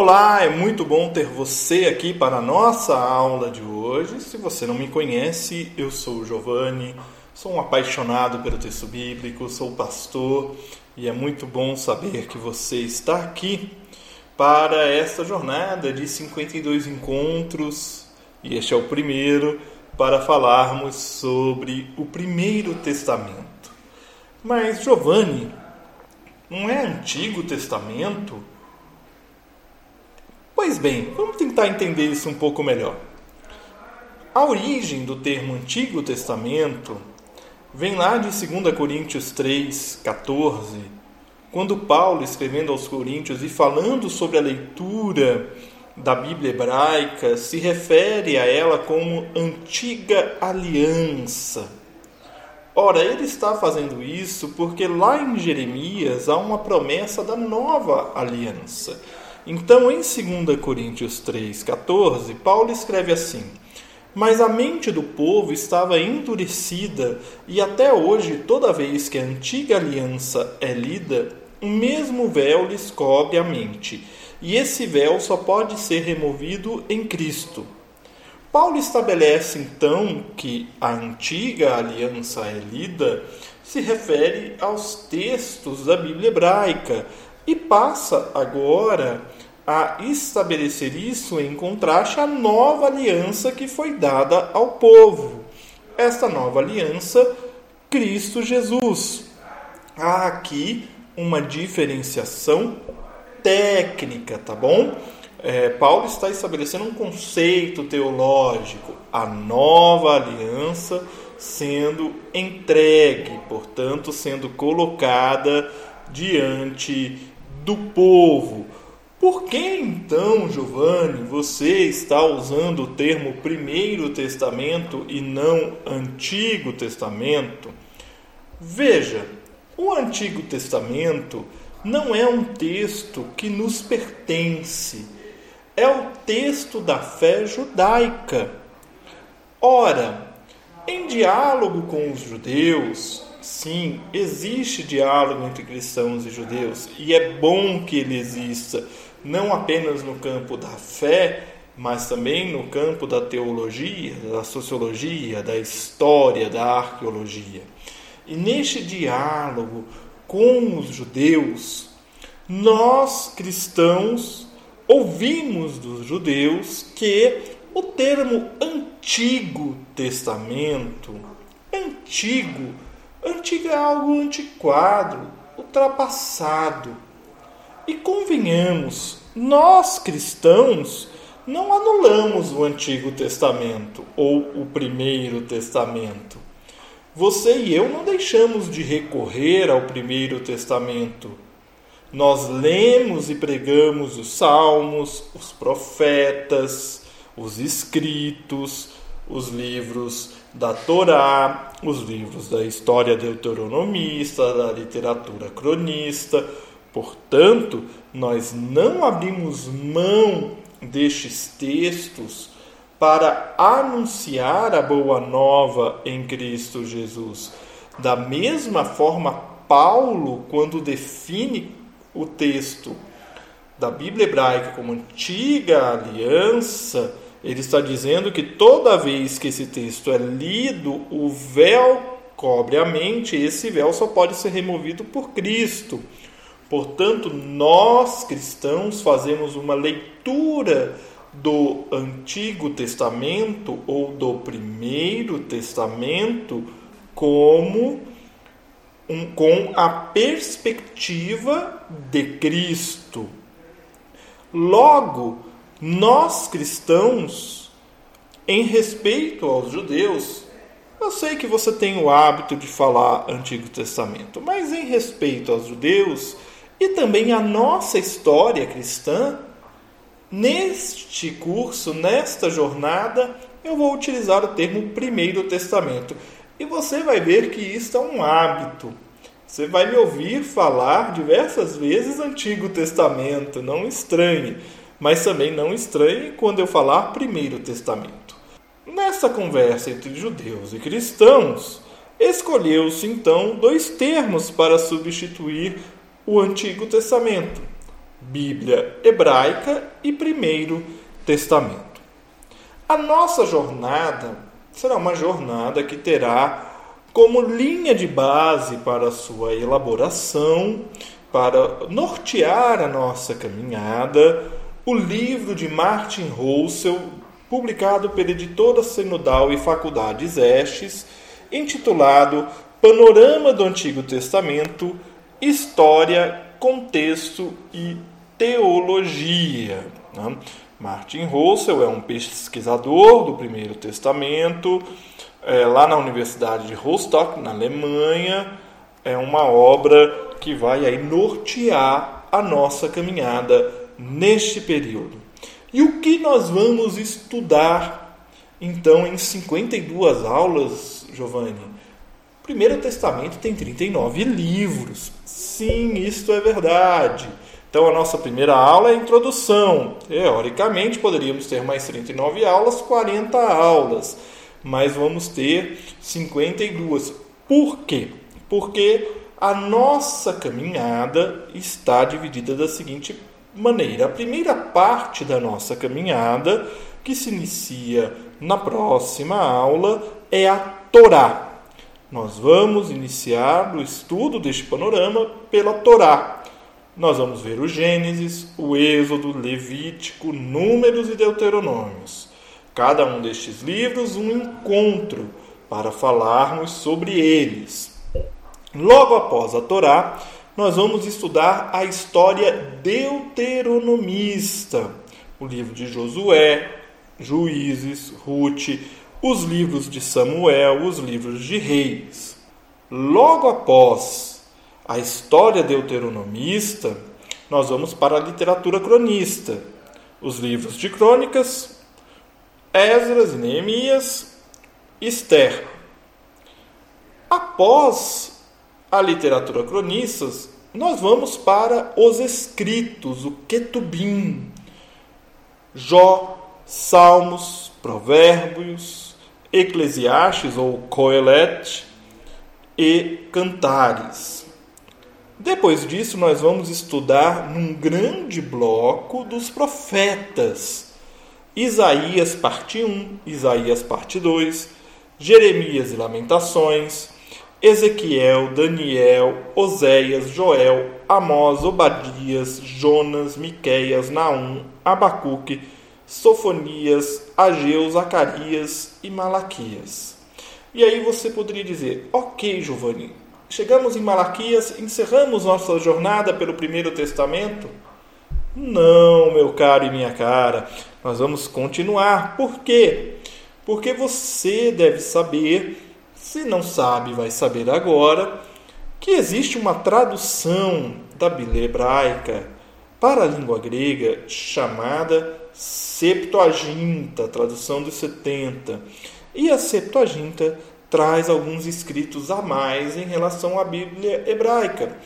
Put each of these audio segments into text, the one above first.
Olá, é muito bom ter você aqui para a nossa aula de hoje. Se você não me conhece, eu sou o Giovanni, sou um apaixonado pelo texto bíblico, sou pastor e é muito bom saber que você está aqui para esta jornada de 52 encontros e este é o primeiro para falarmos sobre o Primeiro Testamento. Mas, Giovanni, não é Antigo Testamento? Pois bem, vamos tentar entender isso um pouco melhor. A origem do termo Antigo Testamento vem lá de 2 Coríntios 3, 14, quando Paulo, escrevendo aos Coríntios e falando sobre a leitura da Bíblia hebraica, se refere a ela como Antiga Aliança. Ora, ele está fazendo isso porque lá em Jeremias há uma promessa da nova aliança então, em 2 Coríntios 3,14, Paulo escreve assim: Mas a mente do povo estava endurecida, e até hoje, toda vez que a antiga aliança é lida, o mesmo véu lhes cobre a mente, e esse véu só pode ser removido em Cristo. Paulo estabelece então que a antiga aliança é lida se refere aos textos da Bíblia hebraica e passa agora a estabelecer isso em contraste à nova aliança que foi dada ao povo. Esta nova aliança, Cristo Jesus. Há aqui uma diferenciação técnica, tá bom? É, Paulo está estabelecendo um conceito teológico, a nova aliança sendo entregue, portanto, sendo colocada diante do povo. Por que então, Giovanni, você está usando o termo Primeiro Testamento e não Antigo Testamento? Veja, o Antigo Testamento não é um texto que nos pertence, é o texto da fé judaica. Ora, em diálogo com os judeus, sim, existe diálogo entre cristãos e judeus, e é bom que ele exista não apenas no campo da fé, mas também no campo da teologia, da sociologia, da história, da arqueologia. E neste diálogo com os judeus, nós cristãos ouvimos dos judeus que o termo Antigo Testamento, antigo, antigo é algo antiquado, ultrapassado e convenhamos, nós cristãos não anulamos o Antigo Testamento ou o Primeiro Testamento. Você e eu não deixamos de recorrer ao Primeiro Testamento. Nós lemos e pregamos os Salmos, os profetas, os escritos, os livros da Torá, os livros da história deuteronomista, da literatura cronista, Portanto, nós não abrimos mão destes textos para anunciar a boa nova em Cristo Jesus. Da mesma forma, Paulo, quando define o texto da Bíblia hebraica como antiga aliança, ele está dizendo que toda vez que esse texto é lido, o véu cobre a mente, e esse véu só pode ser removido por Cristo. Portanto, nós cristãos fazemos uma leitura do Antigo Testamento ou do Primeiro Testamento como um, com a perspectiva de Cristo. Logo, nós cristãos, em respeito aos judeus, eu sei que você tem o hábito de falar Antigo Testamento, mas em respeito aos judeus, e também a nossa história cristã, neste curso, nesta jornada, eu vou utilizar o termo Primeiro Testamento. E você vai ver que isto é um hábito. Você vai me ouvir falar diversas vezes Antigo Testamento, não estranhe, mas também não estranhe quando eu falar Primeiro Testamento. Nessa conversa entre judeus e cristãos, escolheu-se então dois termos para substituir o Antigo Testamento: Bíblia hebraica e Primeiro Testamento. A nossa jornada será uma jornada que terá como linha de base para sua elaboração, para nortear a nossa caminhada, o livro de Martin Roussel, publicado pela editora Sinodal e Faculdades Estes, intitulado Panorama do Antigo Testamento, História, Contexto e Teologia. Né? Martin Roussel é um pesquisador do Primeiro Testamento, é, lá na Universidade de Rostock, na Alemanha. É uma obra que vai aí nortear a nossa caminhada neste período. E o que nós vamos estudar então em 52 aulas, Giovanni? Primeiro Testamento tem 39 livros. Sim, isto é verdade. Então a nossa primeira aula é a introdução. Teoricamente poderíamos ter mais 39 aulas, 40 aulas, mas vamos ter 52. Por quê? Porque a nossa caminhada está dividida da seguinte maneira: a primeira parte da nossa caminhada, que se inicia na próxima aula, é a Torá. Nós vamos iniciar o estudo deste panorama pela Torá. Nós vamos ver o Gênesis, o Êxodo, Levítico, Números e Deuteronômios. Cada um destes livros um encontro para falarmos sobre eles. Logo após a Torá, nós vamos estudar a história deuteronomista, o livro de Josué, Juízes, Ruth, os livros de Samuel, os livros de Reis. Logo após a história deuteronomista, nós vamos para a literatura cronista, os livros de Crônicas, Esdras e Neemias, Esther. Após a literatura cronistas, nós vamos para os escritos, o Ketubim, Jó, Salmos, Provérbios, Eclesiastes ou Coelet e Cantares. Depois disso, nós vamos estudar num grande bloco dos profetas. Isaías, parte 1, Isaías, parte 2, Jeremias e Lamentações, Ezequiel, Daniel, Oséias, Joel, Amós, Obadias, Jonas, Miqueias, Naum, Abacuque, Sofonias, Ageu, Zacarias e Malaquias. E aí você poderia dizer, ok, Giovanni, chegamos em Malaquias, encerramos nossa jornada pelo Primeiro Testamento? Não, meu caro e minha cara, nós vamos continuar. Por quê? Porque você deve saber se não sabe, vai saber agora que existe uma tradução da Bíblia hebraica para a língua grega chamada Septuaginta, tradução dos 70. E a Septuaginta traz alguns escritos a mais em relação à Bíblia hebraica.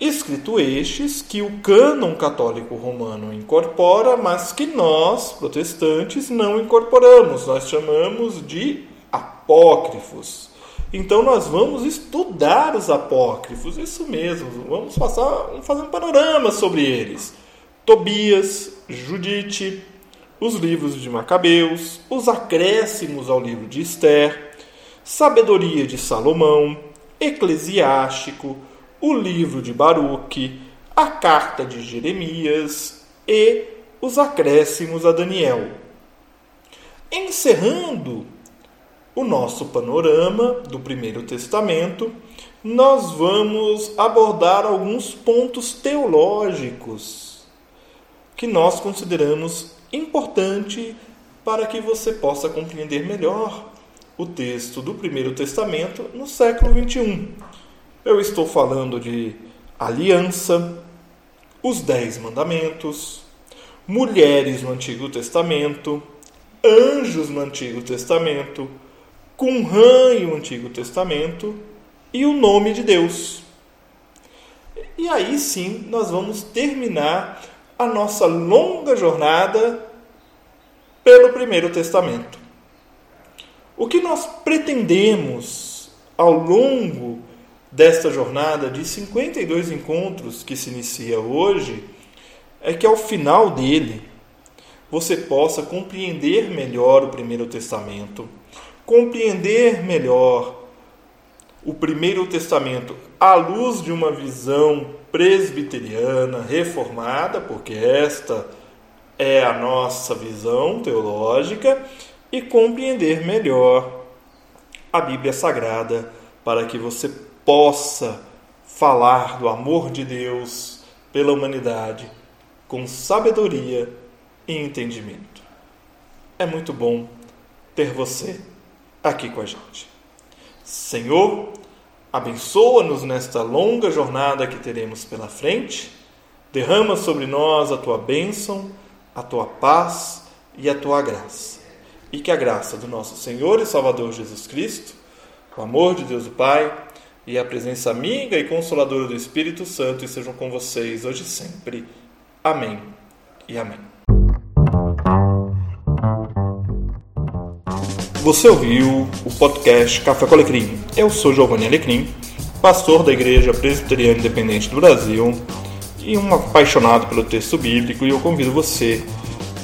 Escrito estes que o cânon católico romano incorpora, mas que nós, protestantes, não incorporamos. Nós chamamos de apócrifos. Então nós vamos estudar os apócrifos, isso mesmo, vamos passar, vamos fazer um panorama sobre eles. Tobias, Judite, os livros de Macabeus, os acréscimos ao livro de Esther, Sabedoria de Salomão, Eclesiástico, o livro de Baruque, a carta de Jeremias e os acréscimos a Daniel. Encerrando o nosso panorama do Primeiro Testamento, nós vamos abordar alguns pontos teológicos que nós consideramos importante para que você possa compreender melhor o texto do Primeiro Testamento no século 21. Eu estou falando de aliança, os Dez Mandamentos, mulheres no Antigo Testamento, anjos no Antigo Testamento, Qumran e o Antigo Testamento e o nome de Deus. E aí sim nós vamos terminar a nossa longa jornada pelo Primeiro Testamento. O que nós pretendemos ao longo desta jornada de 52 encontros que se inicia hoje é que ao final dele você possa compreender melhor o Primeiro Testamento, compreender melhor o Primeiro Testamento à luz de uma visão presbiteriana, reformada, porque esta é a nossa visão teológica, e compreender melhor a Bíblia Sagrada para que você possa falar do amor de Deus pela humanidade com sabedoria e entendimento. É muito bom ter você aqui com a gente. Senhor, abençoa-nos nesta longa jornada que teremos pela frente. Derrama sobre nós a tua bênção, a tua paz e a tua graça. E que a graça do nosso Senhor e Salvador Jesus Cristo, o amor de Deus o Pai e a presença amiga e consoladora do Espírito Santo estejam com vocês hoje e sempre. Amém e amém. Você ouviu o podcast Café com Alecrim. Eu sou Giovanni Alecrim, pastor da Igreja Presbiteriana Independente do Brasil e um apaixonado pelo texto bíblico e eu convido você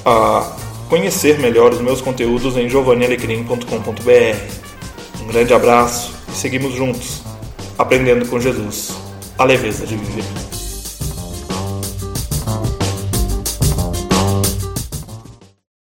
a conhecer melhor os meus conteúdos em giovannialecrim.com.br. Um grande abraço e seguimos juntos, aprendendo com Jesus a leveza de viver.